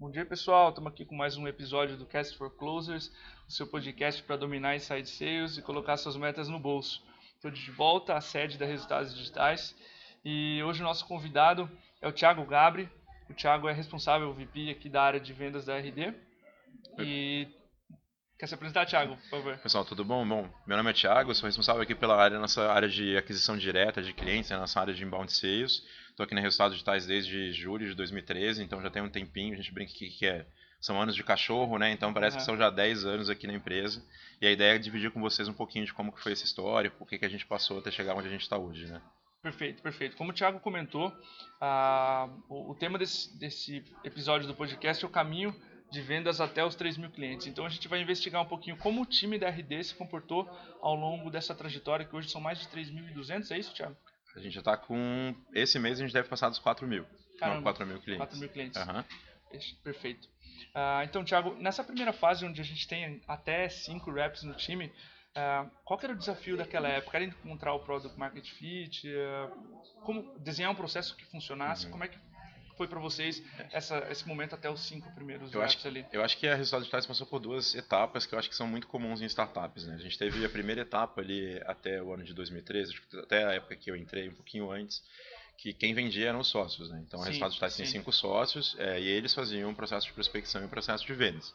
Bom dia, pessoal. Estamos aqui com mais um episódio do Cast for Closers, o seu podcast para dominar inside sales e colocar suas metas no bolso. Estou de volta à sede da Resultados Digitais e hoje o nosso convidado é o Thiago Gabri. O Thiago é responsável VP aqui da área de vendas da RD. E quer se apresentar, Thiago, por favor? Pessoal, tudo bom? Bom, meu nome é Thiago, sou responsável aqui pela área, nossa área de aquisição direta de clientes, né, nossa área de inbound sales. Estou aqui na Resultados Digitais desde julho de 2013, então já tem um tempinho, a gente brinca aqui que é, são anos de cachorro, né? Então parece uhum. que são já 10 anos aqui na empresa. E a ideia é dividir com vocês um pouquinho de como que foi essa história, por que, que a gente passou até chegar onde a gente está hoje, né? Perfeito, perfeito. Como o Thiago comentou, ah, o, o, tema desse, desse episódio do podcast é o caminho de vendas até os 3 mil clientes. Então a gente vai investigar um pouquinho como o time da RD se comportou ao longo dessa trajetória, que hoje são mais de 3.200, é isso, Thiago? A gente já está com. Esse mês a gente deve passar dos 4 mil. Caramba, não, 4 mil clientes. 4 mil clientes. Uhum. Perfeito. Uh, então, Thiago, nessa primeira fase onde a gente tem até 5 reps no time, uh, qual era o desafio daquela época? Era encontrar o Product Market Fit? Uh, como desenhar um processo que funcionasse? Uhum. Como é que foi para vocês essa, esse momento até os cinco primeiros eu acho, ali? Eu acho que a Resultados Digitais passou por duas etapas que eu acho que são muito comuns em startups. Né? A gente teve a primeira etapa ali até o ano de 2013, até a época que eu entrei, um pouquinho antes, que quem vendia eram os sócios. Né? Então, a Resultados Digitais tem cinco sócios é, e eles faziam um processo de prospecção e um processo de vendas.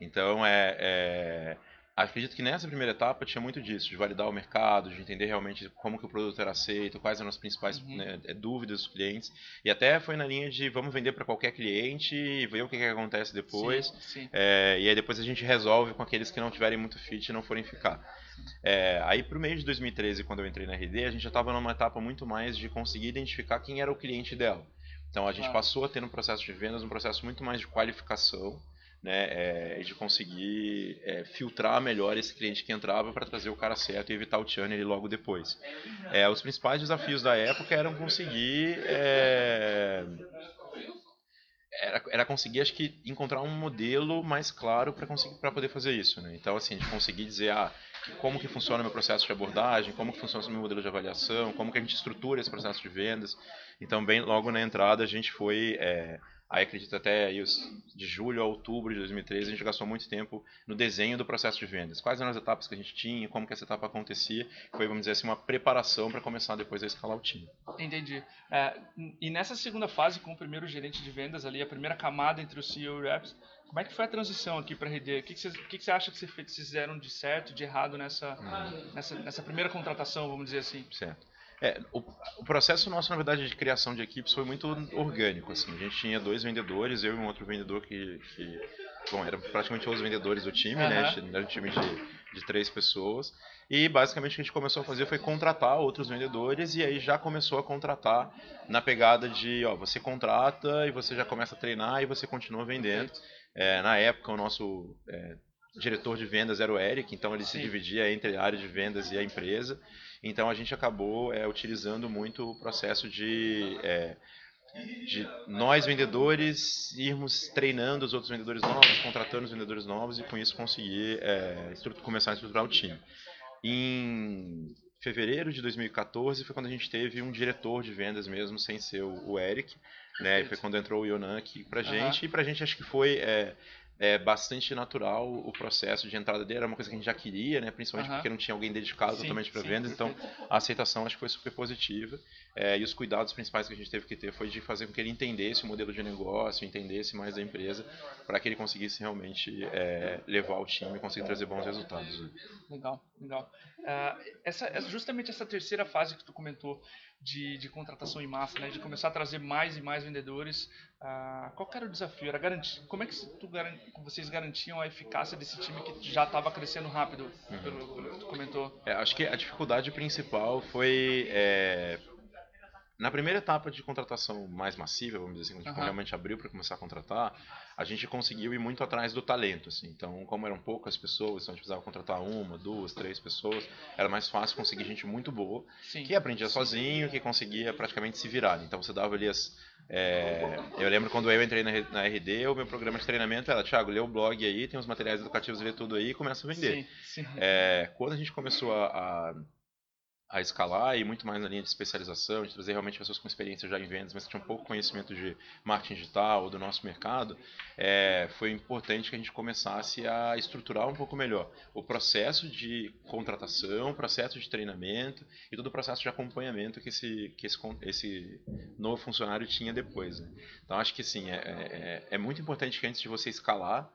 Então, é, é acredito que nessa primeira etapa tinha muito disso, de validar o mercado, de entender realmente como que o produto era aceito, quais eram as principais uhum. né, é, dúvidas dos clientes. E até foi na linha de vamos vender para qualquer cliente e ver o que, que acontece depois. Sim, sim. É, e aí depois a gente resolve com aqueles que não tiverem muito fit e não forem ficar. É, aí para o mês de 2013, quando eu entrei na RD, a gente já estava numa etapa muito mais de conseguir identificar quem era o cliente dela. Então a gente ah. passou a ter no processo de vendas um processo muito mais de qualificação né, é, de conseguir é, filtrar melhor esse cliente que entrava para trazer o cara certo e evitar o churn logo depois. É, os principais desafios da época eram conseguir é, era, era conseguir acho que encontrar um modelo mais claro para conseguir para poder fazer isso, né? Então assim de conseguir dizer ah como que funciona o meu processo de abordagem, como que funciona o meu modelo de avaliação, como que a gente estrutura esse processo de vendas. Então bem logo na entrada a gente foi é, Aí acredito até de julho a outubro de 2013 a gente gastou muito tempo no desenho do processo de vendas. Quais eram as etapas que a gente tinha, como que essa etapa acontecia. Foi, vamos dizer assim, uma preparação para começar depois a escalar o time. Entendi. É, e nessa segunda fase, com o primeiro gerente de vendas ali, a primeira camada entre o CEO e o Reps, como é que foi a transição aqui para a RD? O que, você, que, que você acha que vocês fizeram de certo, de errado nessa, hum. nessa, nessa primeira contratação, vamos dizer assim? Certo. É, o, o, processo nosso, na verdade, de criação de equipes foi muito orgânico. Assim. A gente tinha dois vendedores, eu e um outro vendedor que, que bom, eram praticamente os vendedores do time, uhum. né? Era um time de, de três pessoas. E basicamente o que a gente começou a fazer foi contratar outros vendedores e aí já começou a contratar na pegada de, ó, você contrata e você já começa a treinar e você continua vendendo. É, na época o nosso é, diretor de vendas era o Eric, então ele Sim. se dividia entre a área de vendas e a empresa. Então a gente acabou é, utilizando muito o processo de, é, de nós vendedores irmos treinando os outros vendedores novos, contratando os vendedores novos e com isso conseguir é, começar a estruturar o time. Em fevereiro de 2014 foi quando a gente teve um diretor de vendas mesmo, sem ser o, Eric, né? Foi quando entrou o Yonan aqui pra gente. Uhum. E pra gente acho que foi é, é bastante natural o processo de entrada dele, era uma coisa que a gente já queria, né? principalmente porque não tinha alguém dedicado sim, totalmente para vendas, então a aceitação acho que foi super positiva. É, e os cuidados principais que a gente teve que ter foi de fazer com que ele entendesse o modelo de negócio, entendesse mais da empresa, para que ele conseguisse realmente é, levar o time e conseguir trazer bons resultados. Legal, legal. Uh, essa, justamente essa terceira fase que tu comentou de, de contratação em massa, né, de começar a trazer mais e mais vendedores, uh, qual era o desafio? Era garantir, como é que tu, vocês garantiam a eficácia desse time que já estava crescendo rápido, uhum. pelo, pelo, que tu comentou? É, acho que a dificuldade principal foi é, na primeira etapa de contratação mais massiva, vamos dizer assim, quando a gente uhum. realmente abriu para começar a contratar, a gente conseguiu ir muito atrás do talento. Assim. Então, como eram poucas pessoas, então a gente precisava contratar uma, duas, três pessoas, era mais fácil conseguir gente muito boa, Sim. que aprendia sozinho, que conseguia praticamente se virar. Então, você dava ali as. É... eu lembro quando eu entrei na, na RD, o meu programa de treinamento era: Thiago, lê o blog aí, tem os materiais educativos, lê tudo aí e começa a vender. Sim, sim. É... quando a gente começou a, a a escalar e muito mais na linha de especialização, de trazer realmente pessoas com experiência já em vendas, mas que tinham pouco conhecimento de marketing digital ou do nosso mercado, é, foi importante que a gente começasse a estruturar um pouco melhor o processo de contratação, o processo de treinamento e todo o processo de acompanhamento que esse, que esse, esse novo funcionário tinha depois. Né? Então acho que assim, é, é, é muito importante que antes de você escalar,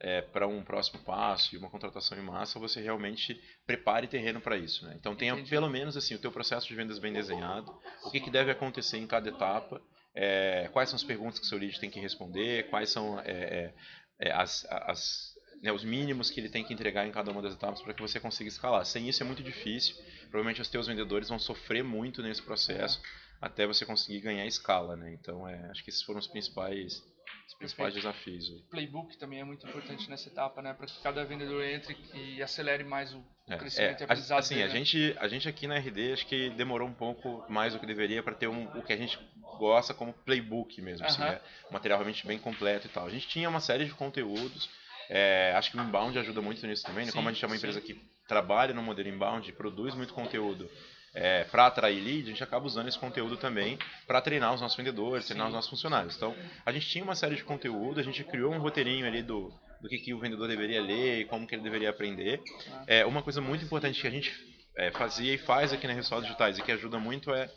é, para um próximo passo e uma contratação em massa, você realmente prepare terreno para isso. Né? Então tenha Entendi. pelo menos assim o teu processo de vendas bem desenhado, o que, que deve acontecer em cada etapa, é, quais são as perguntas que o seu lead tem que responder, quais são é, é, é as, as né, os mínimos que ele tem que entregar em cada uma das etapas para que você consiga escalar. Sem isso é muito difícil. Provavelmente os teus vendedores vão sofrer muito nesse processo até você conseguir ganhar escala. Né? Então é, acho que esses foram os principais os principais desafios. O playbook também é muito importante nessa etapa, né? Para que cada vendedor entre e acelere mais o é, crescimento é, e aprendizado Assim, dele, a, né? gente, a gente aqui na RD acho que demorou um pouco mais do que deveria para ter um, o que a gente gosta como playbook mesmo, uh -huh. assim, né? Material realmente bem completo e tal. A gente tinha uma série de conteúdos, é, acho que o inbound ajuda muito nisso também, né? Como a gente é uma empresa que trabalha no modelo inbound, produz muito conteúdo é, para atrair lead, a gente acaba usando esse conteúdo também para treinar os nossos vendedores, treinar Sim. os nossos funcionários. Então, a gente tinha uma série de conteúdo, a gente criou um roteirinho ali do, do que, que o vendedor deveria ler e como que ele deveria aprender. É, uma coisa muito importante que a gente é, fazia e faz aqui na Resultados Digitais e que ajuda muito é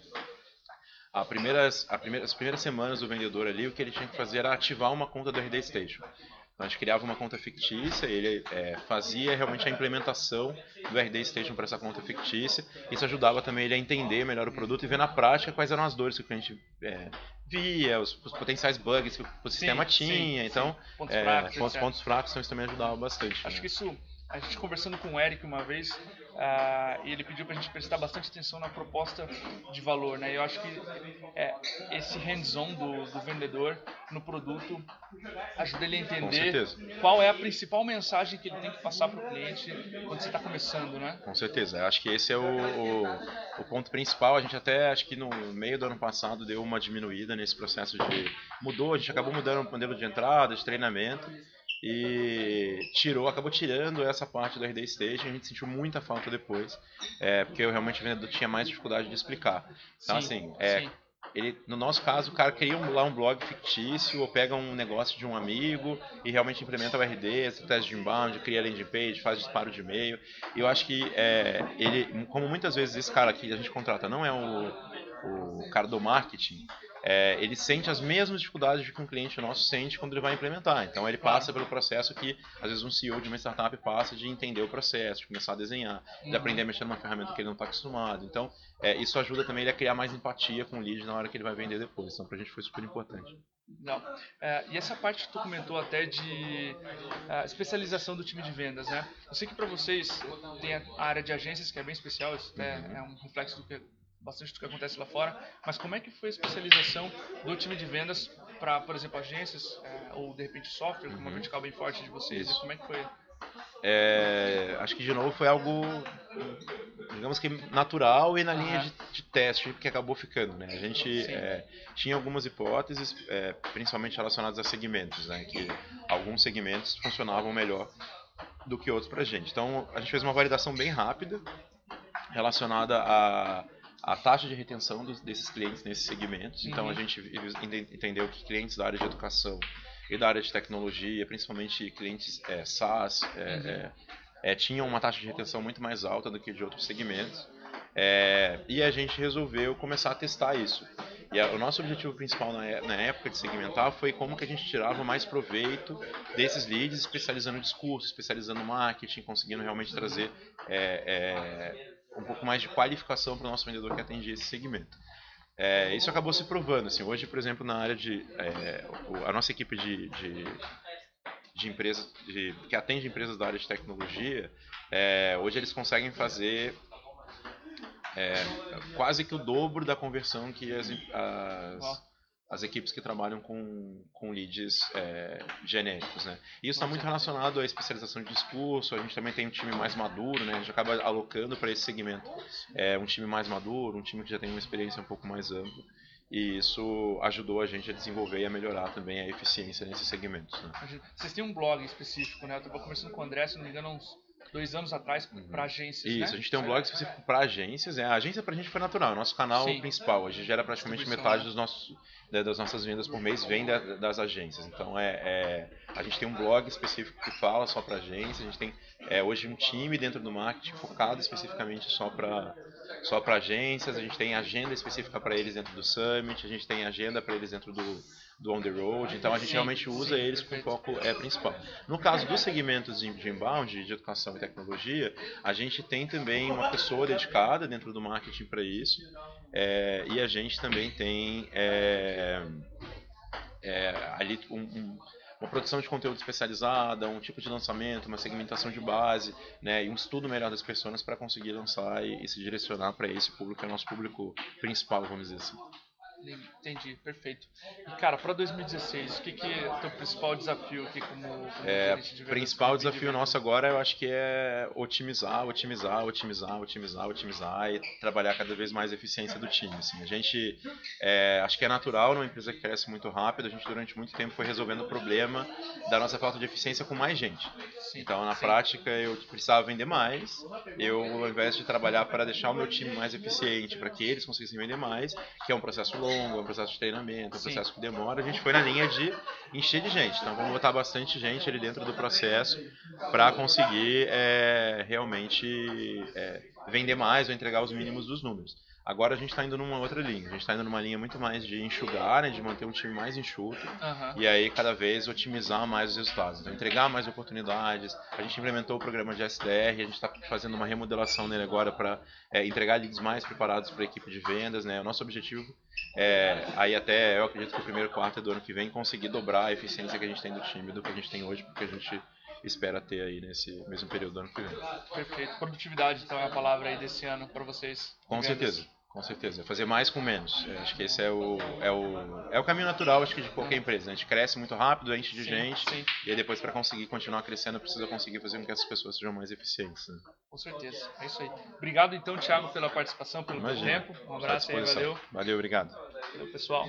a primeiras, a primeira, as primeiras semanas do vendedor ali, o que ele tinha que fazer era ativar uma conta do RD Station. A gente criava uma conta fictícia, ele é, fazia realmente a implementação do RD Station para essa conta fictícia. Isso ajudava também ele a entender melhor o produto e ver na prática quais eram as dores que o cliente é, via, os, os, potenciais bugs que o sistema sim, tinha. Sim, então, sim. Pontos, é, fracos, pontos, pontos, fracos, então isso também ajudava bastante. Acho né? que isso, a gente conversando com o Eric uma vez, Uh, e ele pediu para a gente prestar bastante atenção na proposta de valor, né? Eu acho que é, esse hands-on do, do, vendedor no produto ajuda ele a entender qual é a principal mensagem que ele tem que passar para o cliente quando você está começando, né? Com certeza. Eu acho que esse é o, o, o, ponto principal. A gente até acho que no meio do ano passado deu uma diminuída nesse processo de mudou. A gente acabou mudando o modelo de entrada, de treinamento e tirou, acabou tirando essa parte do RD Station, a gente sentiu muita falta depois, é, porque eu realmente o vendedor tinha mais dificuldade de explicar. Então, sim, assim, é, ele, no nosso caso, o cara cria um, lá um blog fictício ou pega um negócio de um amigo e realmente implementa o RD, teste de inbound, cria landing page, faz disparo de e-mail. E eu acho que é, ele, como muitas vezes esse cara aqui a gente contrata não é o, o cara do marketing, é, ele sente as mesmas dificuldades que um cliente nosso sente quando ele vai implementar. Então ele passa pelo processo que às vezes um CEO de uma startup passa de entender o processo, de começar a desenhar, de uhum. aprender a mexer numa ferramenta que ele não está acostumado. Então é, isso ajuda também ele a criar mais empatia com o lead na hora que ele vai vender depois. Então para a gente foi super importante. Não. É, e essa parte que tu comentou até de uh, especialização do time de vendas, né? Eu sei que para vocês tem a área de agências que é bem especial, isso uhum. é um reflexo do que bastante do que acontece lá fora, mas como é que foi a especialização do time de vendas para, por exemplo, agências é, ou de repente software, uhum. uma vertical bem forte de vocês? Isso. Como é que foi? É, acho que de novo foi algo, digamos que natural e na linha de, de, teste que acabou ficando. Né? A gente é, tinha algumas hipóteses, é, principalmente relacionadas a segmentos, né? que alguns segmentos funcionavam melhor do que outros para a gente. Então a gente fez uma validação bem rápida relacionada a a taxa de retenção dos, desses clientes nesses segmentos. Então a uhum. gente entendeu que clientes da área de educação e da área de tecnologia, principalmente clientes é, SaaS, é, uhum. é, é, tinham uma taxa de retenção muito mais alta do que de outros segmentos. É, e a gente resolveu começar a testar isso. E a, o nosso objetivo principal na, na, época de segmentar foi como que a gente tirava mais proveito desses leads, especializando o discurso, especializando o marketing, conseguindo realmente trazer é, um pouco mais de qualificação para o nosso vendedor que atendia esse segmento. É, isso acabou se provando. Assim, hoje, por exemplo, na área de. É, a nossa equipe de, de, de empresas de, que atende empresas da área de tecnologia, é, hoje eles conseguem fazer é, quase que o dobro da conversão que as, as, as equipes que trabalham com, com leads é, genéricos. Né? E isso está muito relacionado à especialização de discurso, a gente também tem um time mais maduro, né? a gente acaba alocando para esse segmento é, um time mais maduro, um time que já tem uma experiência um pouco mais ampla. E isso ajudou a gente a desenvolver e a melhorar também a eficiência nesses segmentos. Né? Vocês têm um blog específico, né? Eu estava conversando com o André, se não me engano, uns dois anos atrás Uhum. para agências, Isso, né? a gente tem um blog específico para agências. né? A agência pra gente foi natural, é o nosso canal Sim. principal. A gente gera praticamente metade né? dos nossos, da- das nossas vendas por mês vem da- das agências. Então é, é- a gente tem um blog específico que fala só para agência. A gente tem é, hoje um time dentro do marketing focado especificamente só para só para agências. A gente tem agenda específica para eles dentro do Summit. A gente tem agenda para eles dentro do, do On the Road. Então a gente realmente usa eles com foco é, principal. No caso dos segmentos de, de inbound, de educação e tecnologia, a gente tem também uma pessoa dedicada dentro do marketing para isso. é, e a gente também tem é, é, ali um- um- uma produção de conteúdo especializada, um tipo de lançamento, uma segmentação de base, né, e um estudo melhor das pessoas para conseguir lançar e, e se direcionar para esse público, que é o nosso público principal, vamos dizer assim. Entendi, perfeito. E cara, para 2016, o que, que é o teu principal desafio aqui como, como É, de principal desafio B2B? nosso agora eu acho que é otimizar, otimizar, otimizar, otimizar, otimizar e trabalhar cada vez mais a eficiência do time. Assim. A gente é, acho que é natural numa empresa que cresce muito rápido. A gente durante muito tempo foi resolvendo o problema da nossa falta de eficiência com mais gente. Sim, Então na sim. prática eu precisava vender mais. Eu ao invés de trabalhar para deixar o meu time mais eficiente, para que eles conseguissem vender mais, que é um processo longo, é um processo de treinamento, é um Sim. processo que demora, a gente foi na linha de encher de gente. Então vamos botar bastante gente ali dentro do processo para conseguir é, realmente é, vender mais ou entregar os mínimos dos números. Agora a gente está indo numa outra linha. A gente está indo numa linha muito mais de enxugar, né, de manter um time mais enxuto Aham. e aí cada vez otimizar mais os resultados, então, entregar mais oportunidades. A gente implementou o programa de SDR, a gente está fazendo uma remodelação nele agora para entregar leads mais preparados para a equipe de vendas. Né? O nosso objetivo é, aí até eu acredito que o primeiro quarto do ano que vem conseguir dobrar a eficiência que a gente tem do time do que a gente tem hoje, porque a gente espera ter aí nesse mesmo período do ano que vem. Perfeito. Produtividade, então, é a palavra aí desse ano para vocês. Com certeza. Com certeza, fazer mais com menos. Eu acho que esse é o, é o, é o caminho natural acho que de qualquer empresa. A gente cresce muito rápido, enche de Sim, gente, sim. e aí depois para conseguir continuar crescendo precisa conseguir fazer com que essas pessoas sejam mais eficientes. Né? Com certeza. É isso aí. Obrigado, então, Thiago, pela participação, pelo Imagina. tempo. Um À abraço aí, valeu. Valeu, obrigado. Valeu, pessoal.